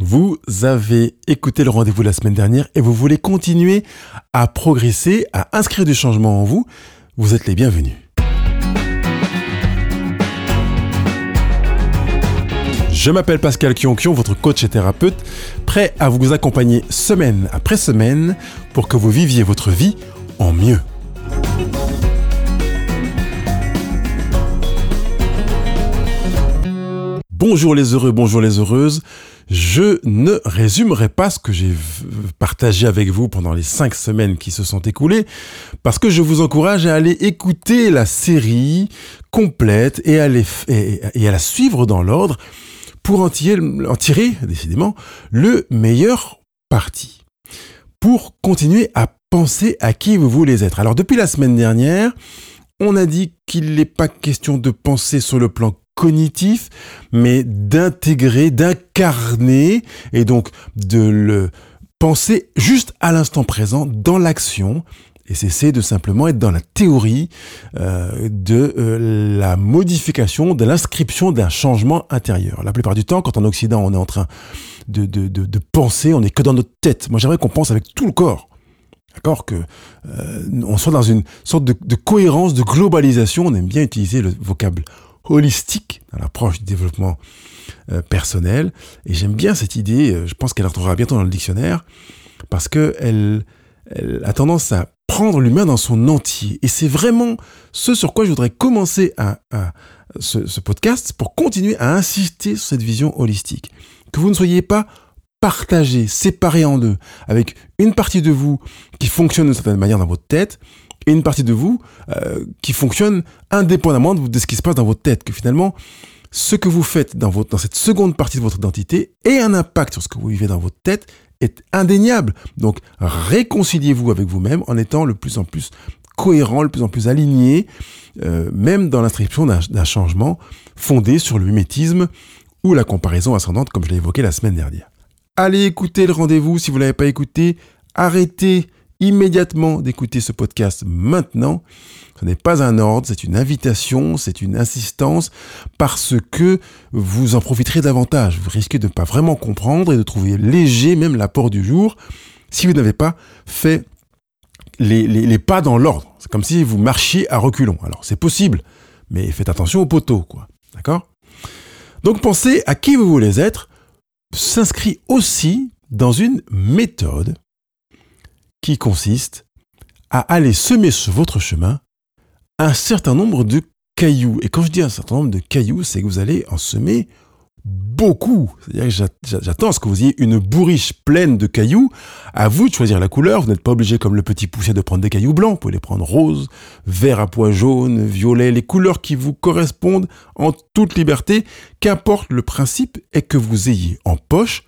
Vous avez écouté le rendez-vous la semaine dernière et vous voulez continuer à progresser, à inscrire du changement en vous, vous êtes les bienvenus. Je m'appelle Pascal Kionkion, votre coach et thérapeute, prêt à vous accompagner semaine après semaine pour que vous viviez votre vie en mieux. Bonjour les heureux, bonjour les heureuses. Je ne résumerai pas ce que j'ai partagé avec vous pendant les cinq semaines qui se sont écoulées, parce que je vous encourage à aller écouter la série complète et à, la suivre dans l'ordre pour en tirer, en tirer, décidément, le meilleur parti. Pour continuer à penser à qui vous voulez être. Alors depuis la semaine dernière, on a dit qu'il n'est pas question de penser sur le plan cognitif, mais d'intégrer, d'incarner, et donc de le penser juste à l'instant présent, dans l'action, et cesser de simplement être dans la théorie euh, de euh, la modification, de l'inscription d'un changement intérieur. La plupart du temps, quand en Occident on est en train de, de, de, penser, on n'est que dans notre tête. Moi j'aimerais qu'on pense avec tout le corps. D'accord Que euh, on soit dans une sorte de, de cohérence, de globalisation. On aime bien utiliser le vocable holistique dans l'approche du développement euh, personnel. Et j'aime bien cette idée, euh, je pense qu'elle retrouvera bientôt dans le dictionnaire, parce qu'elle elle a tendance à prendre l'humain dans son entier. Et c'est vraiment ce sur quoi je voudrais commencer à, ce, ce, podcast pour continuer à insister sur cette vision holistique. Que vous ne soyez pas partagé, séparé en deux, avec une partie de vous qui fonctionne d'une certaine manière dans votre tête et une partie de vous euh, qui fonctionne indépendamment de, ce qui se passe dans votre tête. Que finalement, ce que vous faites dans, votre, dans cette seconde partie de votre identité ait un impact sur ce que vous vivez dans votre tête est indéniable. Donc réconciliez-vous avec vous-même en étant le plus en plus cohérent, le plus en plus aligné, euh, même dans l'inscription d'un changement fondé sur le mimétisme ou la comparaison ascendante, comme je l'ai évoqué la semaine dernière. Allez écouter le rendez-vous si vous ne l'avez pas écouté. Arrêtez immédiatement d'écouter ce podcast maintenant. Ce n'est pas un ordre, c'est une invitation, c'est une insistance, parce que vous en profiterez davantage. Vous risquez de ne pas vraiment comprendre et de trouver léger même l'apport du jour si vous n'avez pas fait les, pas dans l'ordre. C'est comme si vous marchiez à reculons. Alors c'est possible, mais faites attention au poteau, quoi. D'accord? Donc pensez à qui vous voulez être s'inscrit aussi dans une méthode qui consiste à aller semer sur votre chemin un certain nombre de cailloux. Et quand je dis un certain nombre de cailloux, c'est que vous allez en semer beaucoup. C'est-à-dire que j'attends à ce que vous ayez une bourriche pleine de cailloux. À vous de choisir la couleur. Vous n'êtes pas obligé, comme le petit poussier, de prendre des cailloux blancs. Vous pouvez les prendre roses, vert à pois jaune, violet, les couleurs qui vous correspondent en toute liberté. Qu'importe, le principe est que vous ayez en poche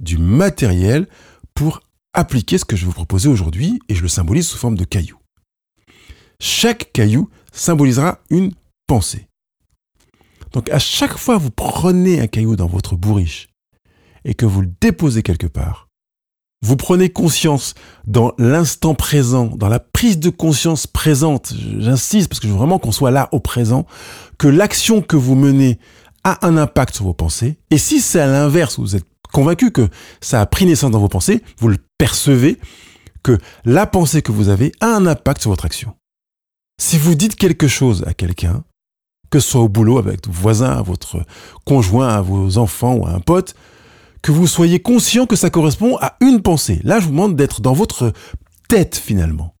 du matériel pour appliquer ce que je vais vous proposer aujourd'hui et je le symbolise sous forme de cailloux. Chaque caillou symbolisera une pensée. Donc à chaque fois que vous prenez un caillou dans votre bourriche et que vous le déposez quelque part, vous prenez conscience dans l'instant présent, dans la prise de conscience présente, j'insiste parce que je veux vraiment qu'on soit là au présent, que l'action que vous menez a un impact sur vos pensées. Et si c'est à l'inverse, vous êtes convaincu que ça a pris naissance dans vos pensées, vous le percevez, que la pensée que vous avez a un impact sur votre action. Si vous dites quelque chose à quelqu'un, que ce soit au boulot, avec vos voisins, votre conjoint, vos enfants ou un pote, que vous soyez conscient que ça correspond à une pensée. Là, je vous demande d'être dans votre tête finalement.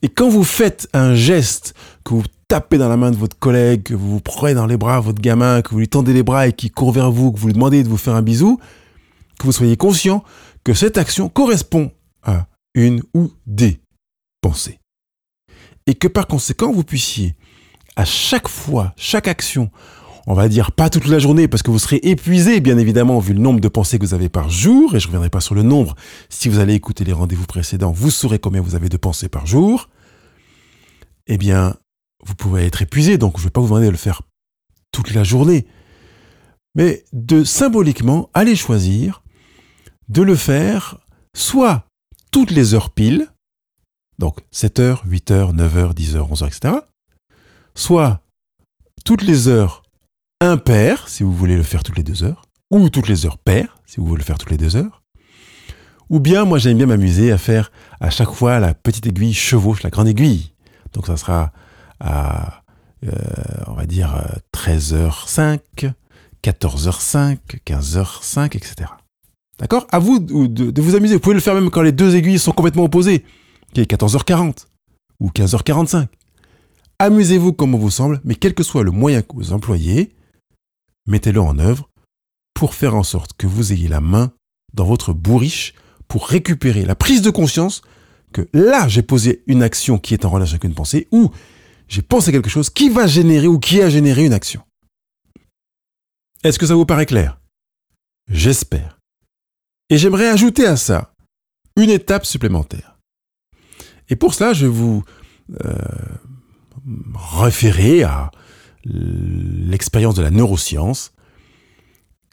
Et quand vous faites un geste, que vous tapez dans la main de votre collègue, que vous vous prenez dans les bras votre gamin, que vous lui tendez les bras et qu'il court vers vous, que vous lui demandez de vous faire un bisou, que vous soyez conscient que cette action correspond à une ou des pensées. Et que par conséquent, vous puissiez, à chaque fois, chaque action, on va dire pas toute la journée parce que vous serez épuisé, bien évidemment, vu le nombre de pensées que vous avez par jour, et je ne reviendrai pas sur le nombre. Si vous allez écouter les rendez-vous précédents, vous saurez combien vous avez de pensées par jour. Eh bien, vous pouvez être épuisé, donc je ne vais pas vous demander de le faire toute la journée, mais de symboliquement aller choisir de le faire soit toutes les heures pile, donc 7h, 8h, 9h, 10h, 11h, etc., soit toutes les heures impaires, si vous voulez le faire toutes les deux heures, ou toutes les heures paires, si vous voulez le faire toutes les deux heures. Ou bien, moi, j'aime bien m'amuser à faire à chaque fois la petite aiguille chevauche la grande aiguille. Donc, ça sera à, euh, on va dire, 13h05, 14h05, 15h05, etc. D'accord À vous de, vous amuser. Vous pouvez le faire même quand les deux aiguilles sont complètement opposées. qui est 14h40 ou 15h45. Amusez-vous comme on vous semble, mais quel que soit le moyen que vous employez, mettez-le en œuvre pour faire en sorte que vous ayez la main dans votre bourriche pour récupérer la prise de conscience que là, j'ai posé une action qui est en relation avec une pensée ou j'ai pensé quelque chose qui va générer ou qui a généré une action. Est-ce que ça vous paraît clair? J'espère. Et j'aimerais ajouter à ça une étape supplémentaire. Et pour cela, je vais vous euh, référer à l'expérience de la neuroscience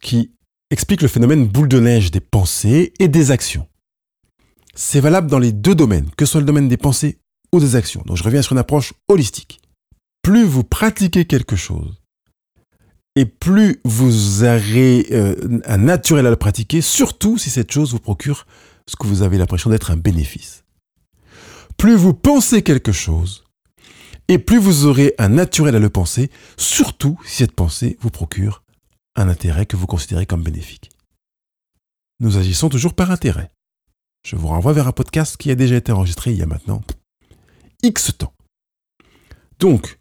qui explique le phénomène boule de neige des pensées et des actions. C'est valable dans les deux domaines, que ce soit le domaine des pensées ou des actions. Donc je reviens sur une approche holistique. Plus vous pratiquez quelque chose, et plus vous aurez euh, un naturel à le pratiquer, surtout si cette chose vous procure ce que vous avez l'impression d'être un bénéfice. Plus vous pensez quelque chose, et plus vous aurez un naturel à le penser, surtout si cette pensée vous procure un intérêt que vous considérez comme bénéfique. Nous agissons toujours par intérêt. Je vous renvoie vers un podcast qui a déjà été enregistré il y a maintenant X temps. Donc,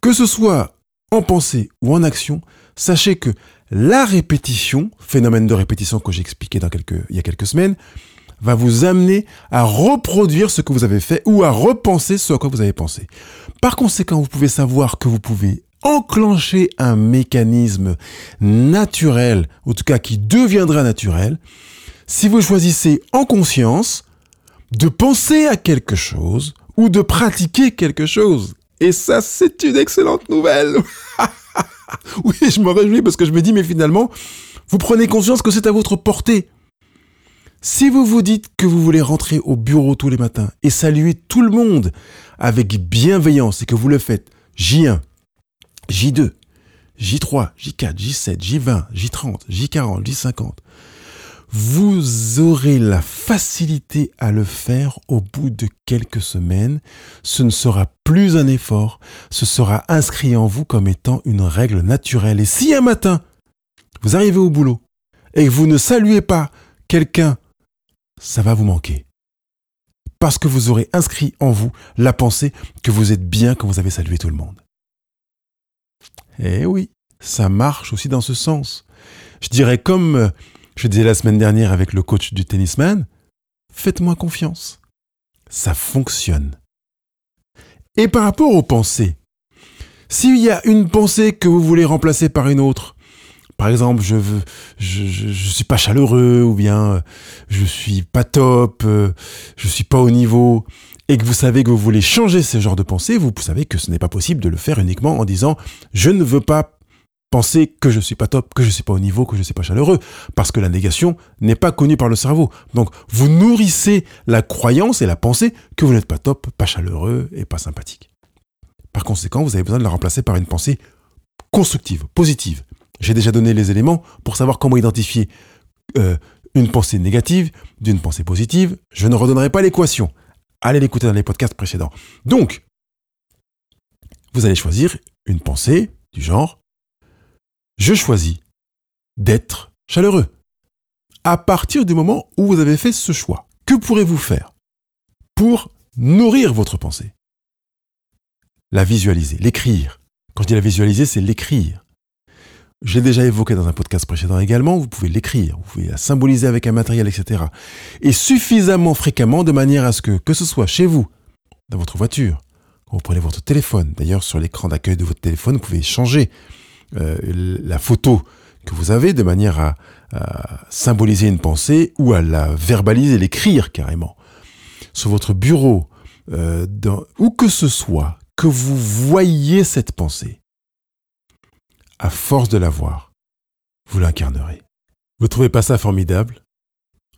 que ce soit en pensée ou en action, sachez que la répétition, phénomène de répétition que j'ai expliqué dans il y a quelques semaines, va vous amener à reproduire ce que vous avez fait ou à repenser ce à quoi vous avez pensé. Par conséquent, vous pouvez savoir que vous pouvez enclencher un mécanisme naturel, en tout cas qui deviendra naturel, si vous choisissez en conscience de penser à quelque chose ou de pratiquer quelque chose. Et ça, c'est une excellente nouvelle. oui, je me réjouis parce que je me dis, mais finalement, vous prenez conscience que c'est à votre portée. Si vous vous dites que vous voulez rentrer au bureau tous les matins et saluer tout le monde avec bienveillance et que vous le faites J1, J2, J3, J4, J7, J20, J30, J40, J50, vous aurez la facilité à le faire au bout de quelques semaines. Ce ne sera plus un effort, ce sera inscrit en vous comme étant une règle naturelle. Et si un matin, vous arrivez au boulot et que vous ne saluez pas quelqu'un ça va vous manquer. Parce que vous aurez inscrit en vous la pensée que vous êtes bien quand vous avez salué tout le monde. Eh oui, ça marche aussi dans ce sens. Je dirais comme euh, je disais la semaine dernière avec le coach du tennisman, faites-moi confiance. Ça fonctionne. Et par rapport aux pensées, s'il y a une pensée que vous voulez remplacer par une autre, par exemple, je veux, je, je, suis pas chaleureux ou bien euh, je suis pas top, euh, je suis pas au niveau et que vous savez que vous voulez changer ce genre de pensée, vous savez que ce n'est pas possible de le faire uniquement en disant je ne veux pas penser que je suis pas top, que je suis pas au niveau, que je suis pas chaleureux, parce que la négation n'est pas connue par le cerveau. Donc, vous nourrissez la croyance et la pensée que vous n'êtes pas top, pas chaleureux et pas sympathique. Par conséquent, vous avez besoin de la remplacer par une pensée constructive, positive. J'ai déjà donné les éléments pour savoir comment identifier euh, une pensée négative d'une pensée positive. Je ne redonnerai pas l'équation. Allez l'écouter dans les podcasts précédents. Donc, vous allez choisir une pensée du genre Je choisis d'être chaleureux. À partir du moment où vous avez fait ce choix, que pourrez-vous faire pour nourrir votre pensée? La visualiser, l'écrire. Quand je dis la visualiser, c'est l'écrire. J'ai déjà évoqué dans un podcast précédent également, vous pouvez l'écrire, vous pouvez la symboliser avec un matériel, etc. Et suffisamment fréquemment de manière à ce que, que ce soit chez vous, dans votre voiture, quand vous prenez votre téléphone, d'ailleurs sur l'écran d'accueil de votre téléphone, vous pouvez changer la photo que vous avez de manière à, symboliser une pensée ou à la verbaliser, l'écrire carrément. Sur votre bureau, euh, où que ce soit, que vous voyez cette pensée à force de la voir, vous l'incarnerez. Vous trouvez pas ça formidable?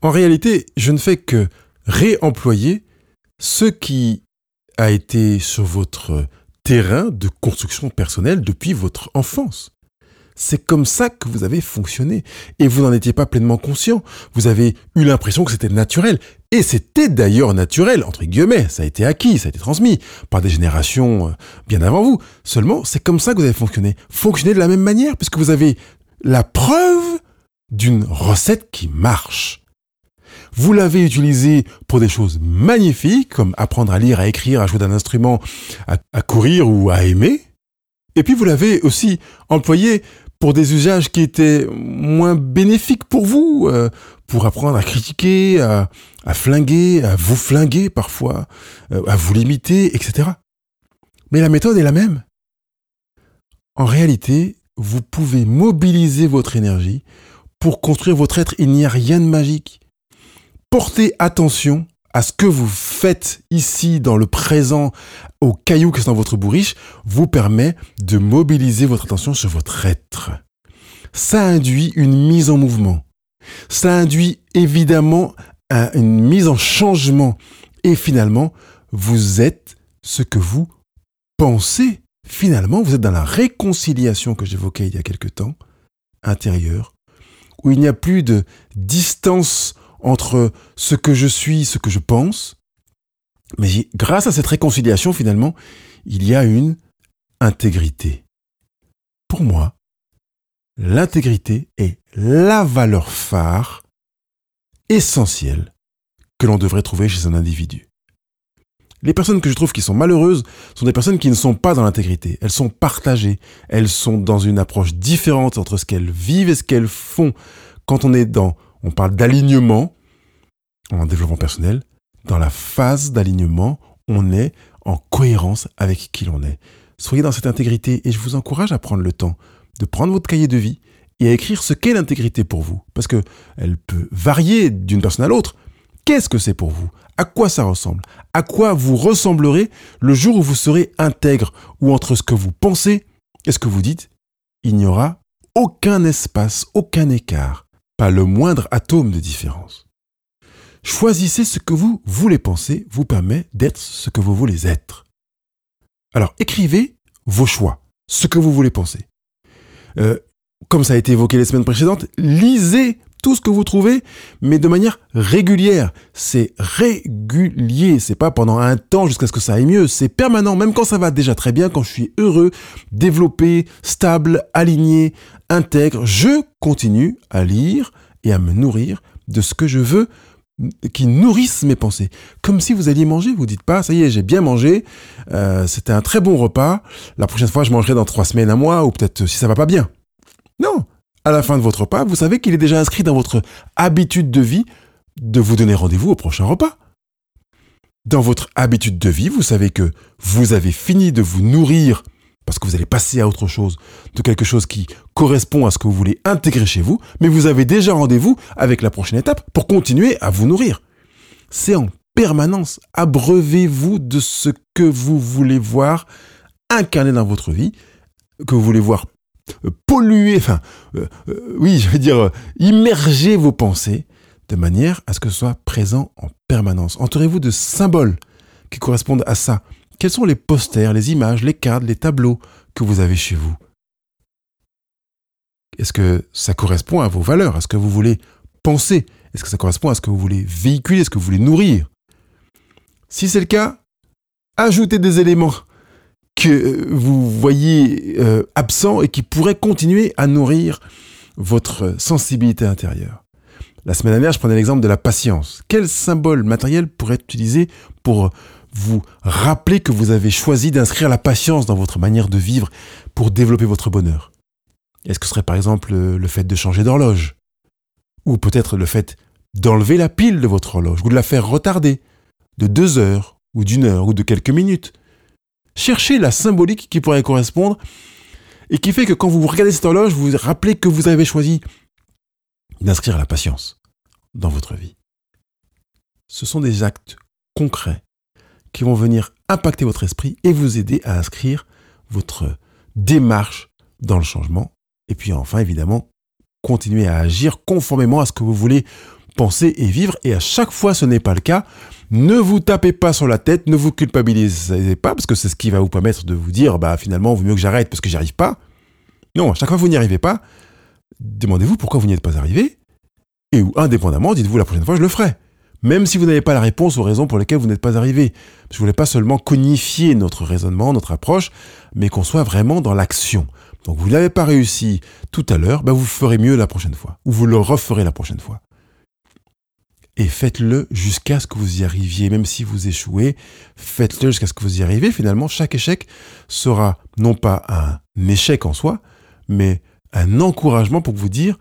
En réalité, je ne fais que réemployer ce qui a été sur votre terrain de construction personnelle depuis votre enfance. C'est comme ça que vous avez fonctionné. Et vous n'en étiez pas pleinement conscient. Vous avez eu l'impression que c'était naturel. Et c'était d'ailleurs naturel, entre guillemets. Ça a été acquis, ça a été transmis par des générations euh, bien avant vous. Seulement, c'est comme ça que vous avez fonctionné. Fonctionner de la même manière, puisque vous avez la preuve d'une recette qui marche. Vous l'avez utilisé pour des choses magnifiques, comme apprendre à lire, à écrire, à jouer d'un instrument, à, courir ou à aimer. Et puis vous l'avez aussi employé pour des usages qui étaient moins bénéfiques pour vous, euh, pour apprendre à critiquer, à, flinguer, à vous flinguer parfois, euh, à vous limiter, etc. Mais la méthode est la même. En réalité, vous pouvez mobiliser votre énergie pour construire votre être. Il n'y a rien de magique. Portez attention à ce que vous faites ici dans le présent, au caillou qui est dans votre bourriche, vous permet de mobiliser votre attention sur votre être. Ça induit une mise en mouvement. Ça induit évidemment une mise en changement. Et finalement, vous êtes ce que vous pensez. Finalement, vous êtes dans la réconciliation que j'évoquais il y a quelque temps, intérieure, où il n'y a plus de distance entre ce que je suis, ce que je pense. Mais grâce à cette réconciliation, finalement, il y a une intégrité. Pour moi, l'intégrité est la valeur phare essentielle que l'on devrait trouver chez un individu. Les personnes que je trouve qui sont malheureuses sont des personnes qui ne sont pas dans l'intégrité. Elles sont partagées. Elles sont dans une approche différente entre ce qu'elles vivent et ce qu'elles font. Quand on est dans, on parle d'alignement en développement personnel, dans la phase d'alignement, on est en cohérence avec qui l'on est. Soyez dans cette intégrité et je vous encourage à prendre le temps de prendre votre cahier de vie et à écrire ce qu'est l'intégrité pour vous. Parce que elle peut varier d'une personne à l'autre. Qu'est-ce que c'est pour vous? À quoi ça ressemble? À quoi vous ressemblerez le jour où vous serez intègre ou entre ce que vous pensez et ce que vous dites? Il n'y aura aucun espace, aucun écart, pas le moindre atome de différence. Choisissez ce que vous voulez penser vous permet d'être ce que vous voulez être. Alors écrivez vos choix, ce que vous voulez penser. Euh, comme ça a été évoqué les semaines précédentes, lisez tout ce que vous trouvez, mais de manière régulière. C'est régulier, c'est pas pendant un temps jusqu'à ce que ça aille mieux, c'est permanent, même quand ça va déjà très bien, quand je suis heureux, développé, stable, aligné, intègre, je continue à lire et à me nourrir de ce que je veux qui nourrissent mes pensées. Comme si vous alliez manger, vous dites pas, ça y est, j'ai bien mangé, euh, c'était un très bon repas, la prochaine fois je mangerai dans trois semaines, un mois, ou peut-être si ça va pas bien. Non, à la fin de votre repas, vous savez qu'il est déjà inscrit dans votre habitude de vie de vous donner rendez-vous au prochain repas. Dans votre habitude de vie, vous savez que vous avez fini de vous nourrir parce que vous allez passer à autre chose, de quelque chose qui correspond à ce que vous voulez intégrer chez vous, mais vous avez déjà rendez-vous avec la prochaine étape pour continuer à vous nourrir. C'est en permanence. Abreuvez-vous de ce que vous voulez voir incarner dans votre vie, que vous voulez voir euh, polluer, enfin, euh, euh, oui, je veux dire, immerger vos pensées de manière à ce que ce soit présent en permanence. Entourez-vous de symboles qui correspondent à ça. Quels sont les posters, les images, les cadres, les tableaux que vous avez chez vous? Est-ce que ça correspond à vos valeurs, à ce que vous voulez penser? Est-ce que ça correspond à ce que vous voulez véhiculer, à ce que vous voulez nourrir? Si c'est le cas, ajoutez des éléments que vous voyez euh, absent et qui pourrait continuer à nourrir votre sensibilité intérieure. La semaine dernière, je prenais l'exemple de la patience. Quel symbole matériel pourrait être utilisé pour vous rappeler que vous avez choisi d'inscrire la patience dans votre manière de vivre pour développer votre bonheur. Est-ce que ce serait par exemple le fait de changer d'horloge? Ou peut-être le fait d'enlever la pile de votre horloge ou de la faire retarder de deux heures ou d'une heure ou de quelques minutes? Cherchez la symbolique qui pourrait correspondre et qui fait que quand vous regardez cette horloge, vous vous rappelez que vous avez choisi d'inscrire la patience dans votre vie. Ce sont des actes concrets qui vont venir impacter votre esprit et vous aider à inscrire votre démarche dans le changement. Et puis enfin, évidemment, continuer à agir conformément à ce que vous voulez penser et vivre. Et à chaque fois, ce n'est pas le cas. Ne vous tapez pas sur la tête, ne vous culpabilisez pas, parce que c'est ce qui va vous permettre de vous dire, bah finalement, vaut mieux que j'arrête parce que j'y arrive pas. Non, à chaque fois que vous n'y arrivez pas, demandez-vous pourquoi vous n'y êtes pas arrivé. Et ou indépendamment, dites-vous la prochaine fois, je le ferai. Même si vous n'avez pas la réponse aux raisons pour lesquelles vous n'êtes pas arrivé. Je voulais pas seulement cognifier notre raisonnement, notre approche, mais qu'on soit vraiment dans l'action. Donc vous n'avez pas réussi tout à l'heure, bah vous ferez mieux la prochaine fois. Ou vous le referez la prochaine fois. Et faites-le jusqu'à ce que vous y arriviez. Même si vous échouez, faites-le jusqu'à ce que vous y arriviez. Finalement, chaque échec sera non pas un échec en soi, mais un encouragement pour vous dire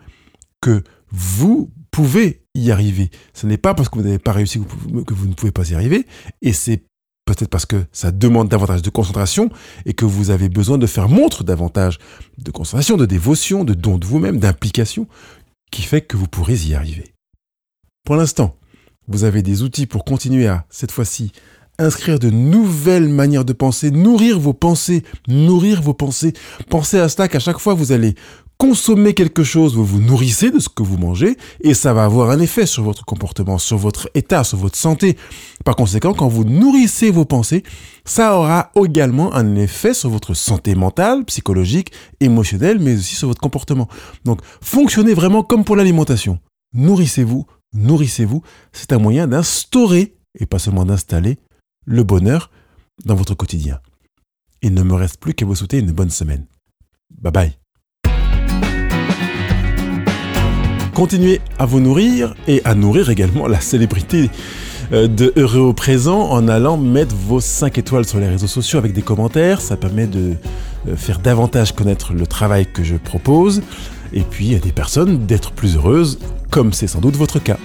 que vous pouvez y arriver. Ce n'est pas parce que vous n'avez pas réussi que vous ne pouvez pas y arriver, et c'est peut-être parce que ça demande davantage de concentration et que vous avez besoin de faire montre davantage de concentration, de dévotion, de don de vous-même, d'implication, qui fait que vous pourrez y arriver. Pour l'instant, vous avez des outils pour continuer à, cette fois-ci, inscrire de nouvelles manières de penser, nourrir vos pensées, nourrir vos pensées. Pensez à cela qu'à chaque fois vous allez consommer quelque chose, vous vous nourrissez de ce que vous mangez et ça va avoir un effet sur votre comportement, sur votre état, sur votre santé. Par conséquent, quand vous nourrissez vos pensées, ça aura également un effet sur votre santé mentale, psychologique, émotionnelle, mais aussi sur votre comportement. Donc, fonctionnez vraiment comme pour l'alimentation. Nourrissez-vous, nourrissez-vous. C'est un moyen d'instaurer, et pas seulement d'installer, le bonheur dans votre quotidien. Il ne me reste plus qu'à vous souhaiter une bonne semaine. Bye bye. Continuez à vous nourrir et à nourrir également la célébrité euh, de Heureux au présent en allant mettre vos 5 étoiles sur les réseaux sociaux avec des commentaires. Ça permet de euh, faire davantage connaître le travail que je propose et puis à des personnes d'être plus heureuses, comme c'est sans doute votre cas.